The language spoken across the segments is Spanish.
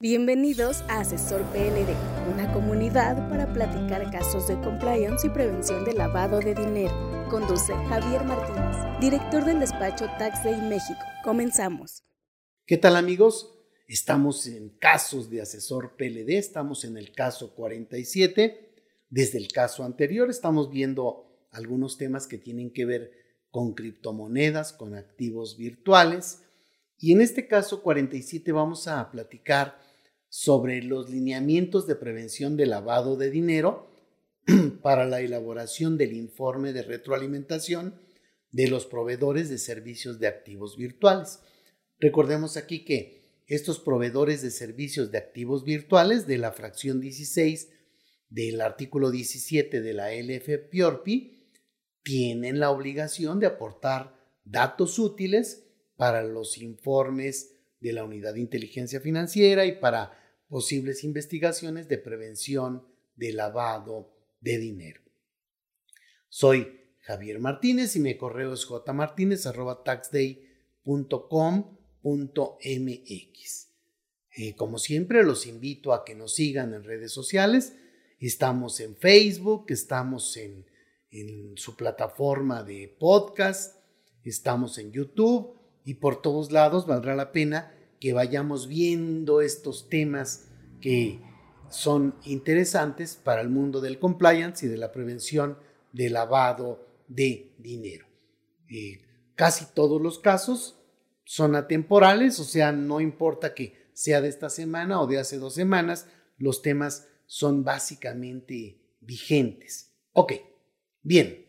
Bienvenidos a Asesor PLD, una comunidad para platicar casos de compliance y prevención de lavado de dinero. Conduce Javier Martínez, director del despacho Tax Day México. Comenzamos. ¿Qué tal amigos? Estamos en casos de asesor PLD, estamos en el caso 47. Desde el caso anterior estamos viendo algunos temas que tienen que ver con criptomonedas, con activos virtuales. Y en este caso 47 vamos a platicar sobre los lineamientos de prevención de lavado de dinero para la elaboración del informe de retroalimentación de los proveedores de servicios de activos virtuales. Recordemos aquí que estos proveedores de servicios de activos virtuales de la fracción 16 del artículo 17 de la LF tienen la obligación de aportar datos útiles para los informes de la Unidad de Inteligencia Financiera y para posibles investigaciones de prevención de lavado de dinero. Soy Javier Martínez y mi correo es jmartinez.taxday.com.mx. Como siempre, los invito a que nos sigan en redes sociales. Estamos en Facebook, estamos en, en su plataforma de podcast, estamos en YouTube y por todos lados valdrá la pena que vayamos viendo estos temas que son interesantes para el mundo del compliance y de la prevención de lavado de dinero. Eh, casi todos los casos son atemporales, o sea, no importa que sea de esta semana o de hace dos semanas, los temas son básicamente vigentes. Ok, bien.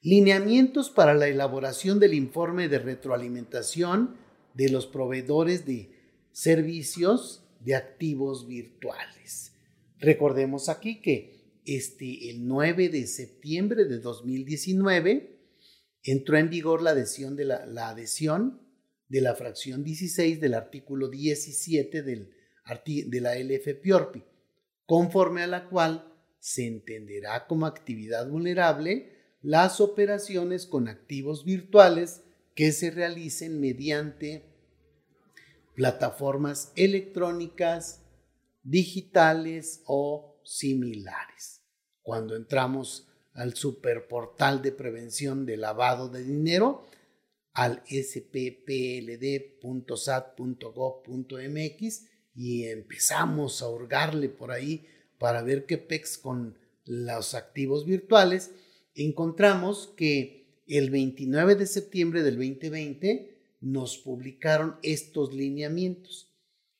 Lineamientos para la elaboración del informe de retroalimentación de los proveedores de servicios de activos virtuales. Recordemos aquí que este, el 9 de septiembre de 2019 entró en vigor la adhesión de la, adhesión de la fracción 16 del artículo 17 del, de la LF conforme a la cual se entenderá como actividad vulnerable las operaciones con activos virtuales que se realicen mediante plataformas electrónicas, digitales o similares. Cuando entramos al superportal de prevención de lavado de dinero, al sppld.sat.gov.mx y empezamos a hurgarle por ahí para ver qué pex con los activos virtuales, encontramos que el 29 de septiembre del 2020 nos publicaron estos lineamientos.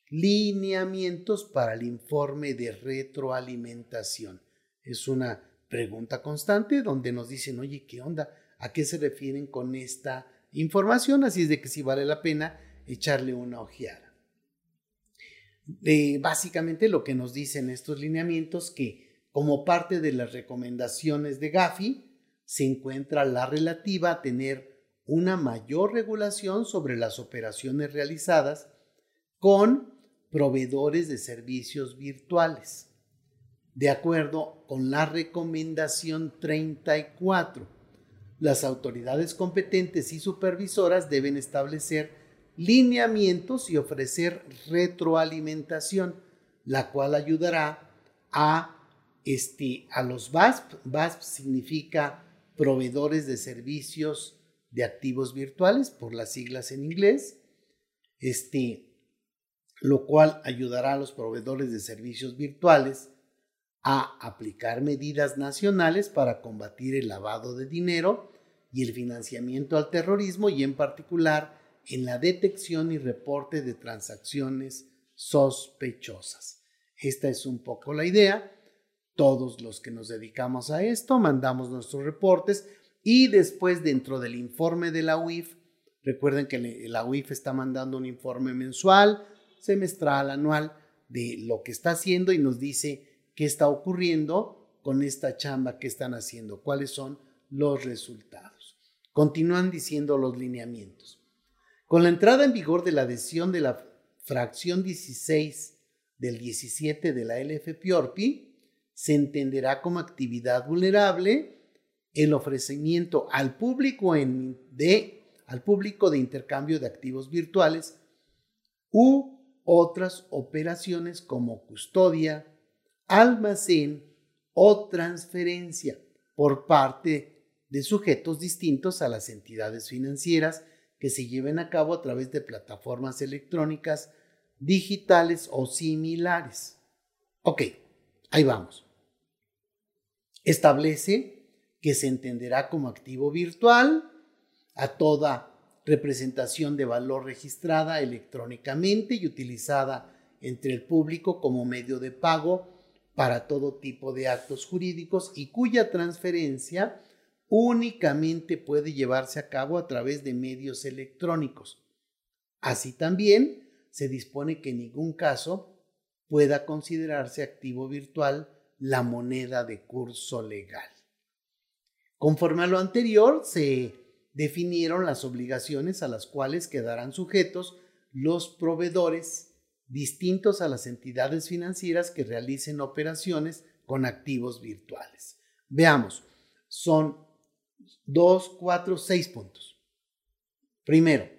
Lineamientos para el informe de retroalimentación. Es una pregunta constante donde nos dicen, oye, ¿qué onda? ¿A qué se refieren con esta información? Así es de que sí vale la pena echarle una ojeada. básicamente lo que nos dicen estos lineamientos que como parte de las recomendaciones de Gafi, se encuentra la relativa a tener una mayor regulación sobre las operaciones realizadas con proveedores de servicios virtuales. De acuerdo con la recomendación 34, las autoridades competentes y supervisoras deben establecer lineamientos y ofrecer retroalimentación, la cual ayudará a, este, a los VASP. VASP significa proveedores de servicios de activos virtuales, por las siglas en inglés, este, lo cual ayudará a los proveedores de servicios virtuales a aplicar medidas nacionales para combatir el lavado de dinero y el financiamiento al terrorismo y en particular en la detección y reporte de transacciones sospechosas. Esta es un poco la idea todos los que nos dedicamos a esto mandamos nuestros reportes y después dentro del informe de la UIF, recuerden que la UIF está mandando un informe mensual, semestral, anual de lo que está haciendo y nos dice qué está ocurriendo con esta chamba que están haciendo, cuáles son los resultados. Continúan diciendo los lineamientos. Con la entrada en vigor de la adhesión de la fracción 16 del 17 de la LFPORPI, se entenderá como actividad vulnerable el ofrecimiento al público, de, al público de intercambio de activos virtuales u otras operaciones como custodia, almacén o transferencia por parte de sujetos distintos a las entidades financieras que se lleven a cabo a través de plataformas electrónicas, digitales o similares. Ok, ahí vamos. Establece que se entenderá como activo virtual a toda representación de valor registrada electrónicamente y utilizada entre el público como medio de pago para todo tipo de actos jurídicos y cuya transferencia únicamente puede llevarse a cabo a través de medios electrónicos. Así también se dispone que en ningún caso pueda considerarse activo virtual la moneda de curso legal. Conforme a lo anterior, se definieron las obligaciones a las cuales quedarán sujetos los proveedores distintos a las entidades financieras que realicen operaciones con activos virtuales. Veamos, son dos, cuatro, seis puntos. Primero,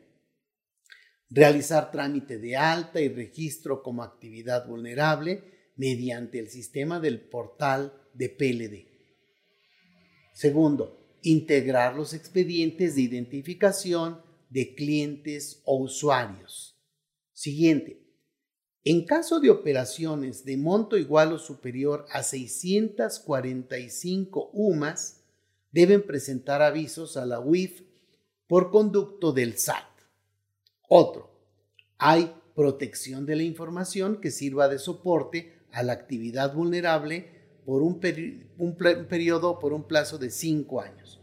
realizar trámite de alta y registro como actividad vulnerable mediante el sistema del portal de PLD. Segundo, integrar los expedientes de identificación de clientes o usuarios. Siguiente, en caso de operaciones de monto igual o superior a 645 UMAS, deben presentar avisos a la UIF por conducto del SAT. Otro, hay protección de la información que sirva de soporte a la actividad vulnerable por un, periodo, por un plazo de cinco años.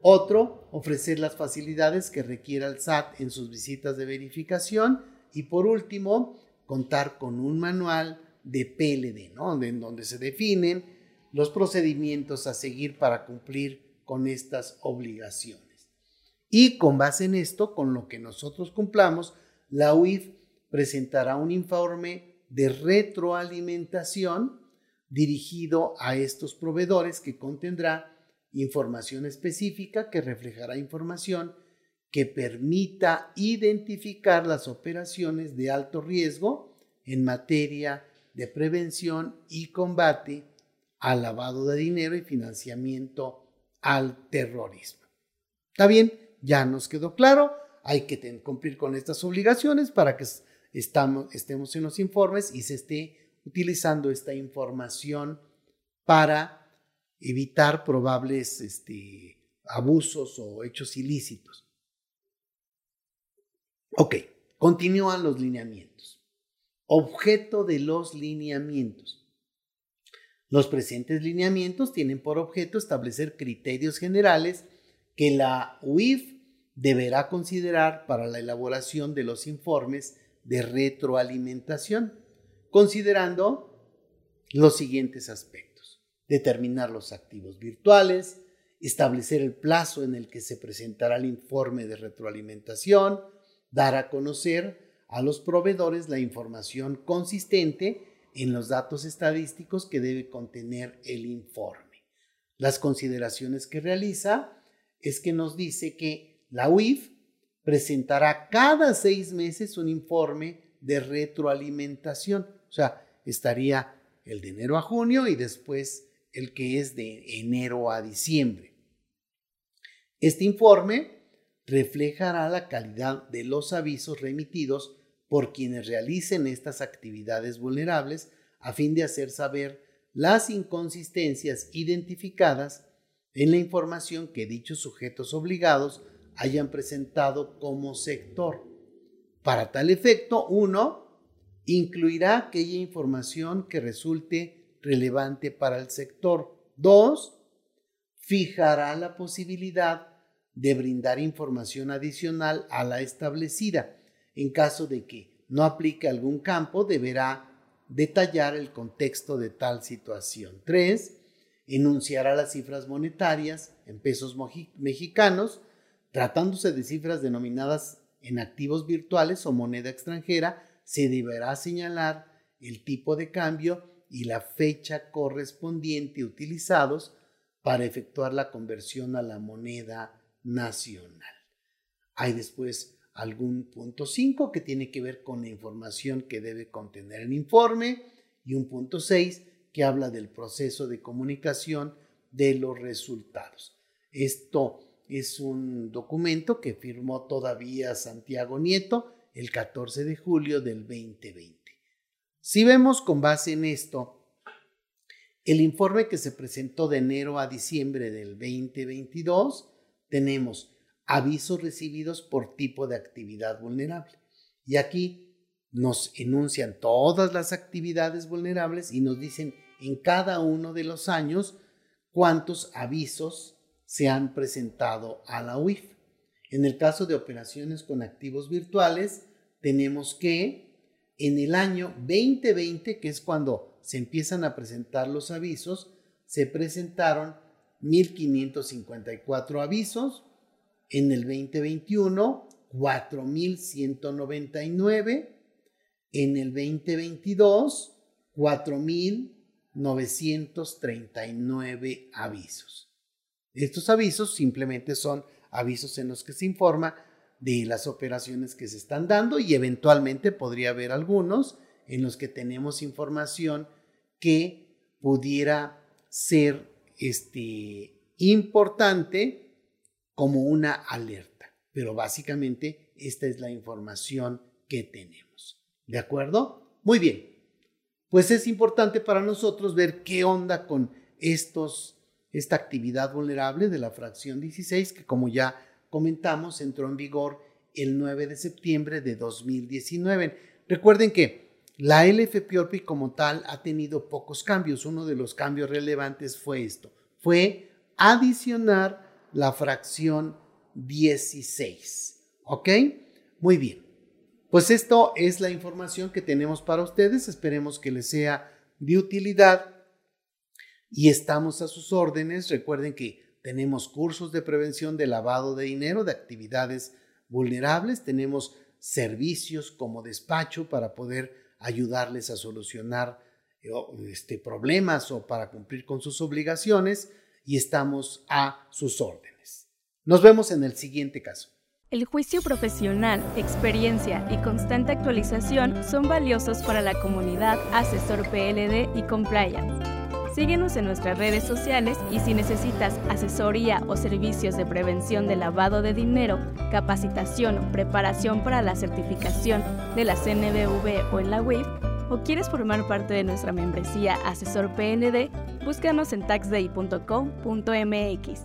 Otro, ofrecer las facilidades que requiera el SAT en sus visitas de verificación. Y por último, contar con un manual de PLD, en donde se definen los procedimientos a seguir para cumplir con estas obligaciones. Y con base en esto, con lo que nosotros cumplamos, la UIF presentará un informe de retroalimentación dirigido a estos proveedores que contendrá información específica que reflejará información que permita identificar las operaciones de alto riesgo en materia de prevención y combate al lavado de dinero y financiamiento al terrorismo. ¿Está bien? Ya nos quedó claro. Hay que cumplir con estas obligaciones para que estemos en los informes y se esté utilizando esta información para evitar probables este, abusos o hechos ilícitos. Ok, continúan los lineamientos. Objeto de los lineamientos. Los presentes lineamientos tienen por objeto establecer criterios generales que la UIF deberá considerar para la elaboración de los informes de retroalimentación, considerando los siguientes aspectos. Determinar los activos virtuales, establecer el plazo en el que se presentará el informe de retroalimentación, dar a conocer a los proveedores la información consistente en los datos estadísticos que debe contener el informe. Las consideraciones que realiza es que nos dice que la UIF presentará cada seis meses un informe de retroalimentación. O sea, estaría el de enero a junio y después el que es de enero a diciembre. Este informe reflejará la calidad de los avisos remitidos por quienes realicen estas actividades vulnerables a fin de hacer saber las inconsistencias identificadas en la información que dichos sujetos obligados hayan presentado como sector. Para tal efecto, uno incluirá aquella información que resulte relevante para el sector. Dos, fijará la posibilidad de brindar información adicional a la establecida. En caso de que no aplique algún campo, deberá detallar el contexto de tal situación. 3. Enunciará las cifras monetarias en pesos mexicanos, tratándose de cifras denominadas en activos virtuales o moneda extranjera, se deberá señalar el tipo de cambio y la fecha correspondiente utilizados para efectuar la conversión a la moneda nacional. Hay después algún punto 5 que tiene que ver con la información que debe contener el informe y un punto 6 que habla del proceso de comunicación de los resultados. Esto es un documento que firmó todavía Santiago Nieto el 14 de julio del 2020. Si vemos con base en esto, el informe que se presentó de enero a diciembre del 2022, tenemos avisos recibidos por tipo de actividad vulnerable. Y aquí nos enuncian todas las actividades vulnerables y nos dicen en cada uno de los años cuántos avisos se han presentado a la UIF. En el caso de operaciones con activos virtuales, tenemos que en el año 2020, que es cuando se empiezan a presentar los avisos, se presentaron 1.554 avisos, en el 2021 4.199, en el 2022 4.939 avisos. Estos avisos simplemente son avisos en los que se informa de las operaciones que se están dando y eventualmente podría haber algunos en los que tenemos información que pudiera ser este, importante como una alerta. Pero básicamente esta es la información que tenemos. ¿De acuerdo? Muy bien. Pues es importante para nosotros ver qué onda con estos, esta actividad vulnerable de la fracción 16, que como ya comentamos, entró en vigor el 9 de septiembre de 2019. Recuerden que la LFPORPI como tal ha tenido pocos cambios. Uno de los cambios relevantes fue esto, fue adicionar la fracción 16. ¿Ok? Muy bien. Pues esto es la información que tenemos para ustedes. Esperemos que les sea de utilidad y estamos a sus órdenes. Recuerden que tenemos cursos de prevención de lavado de dinero, de actividades vulnerables. Tenemos servicios como despacho para poder ayudarles a solucionar eh, este, problemas o para cumplir con sus obligaciones y estamos a sus órdenes. Nos vemos en el siguiente caso. El juicio profesional, experiencia y constante actualización son valiosos para la comunidad asesor PLD y compliance. Síguenos en nuestras redes sociales y si necesitas asesoría o servicios de prevención de lavado de dinero, capacitación o preparación para la certificación de la CNBV o en la WIF, o quieres formar parte de nuestra membresía Asesor PND, búscanos en taxday.com.mx.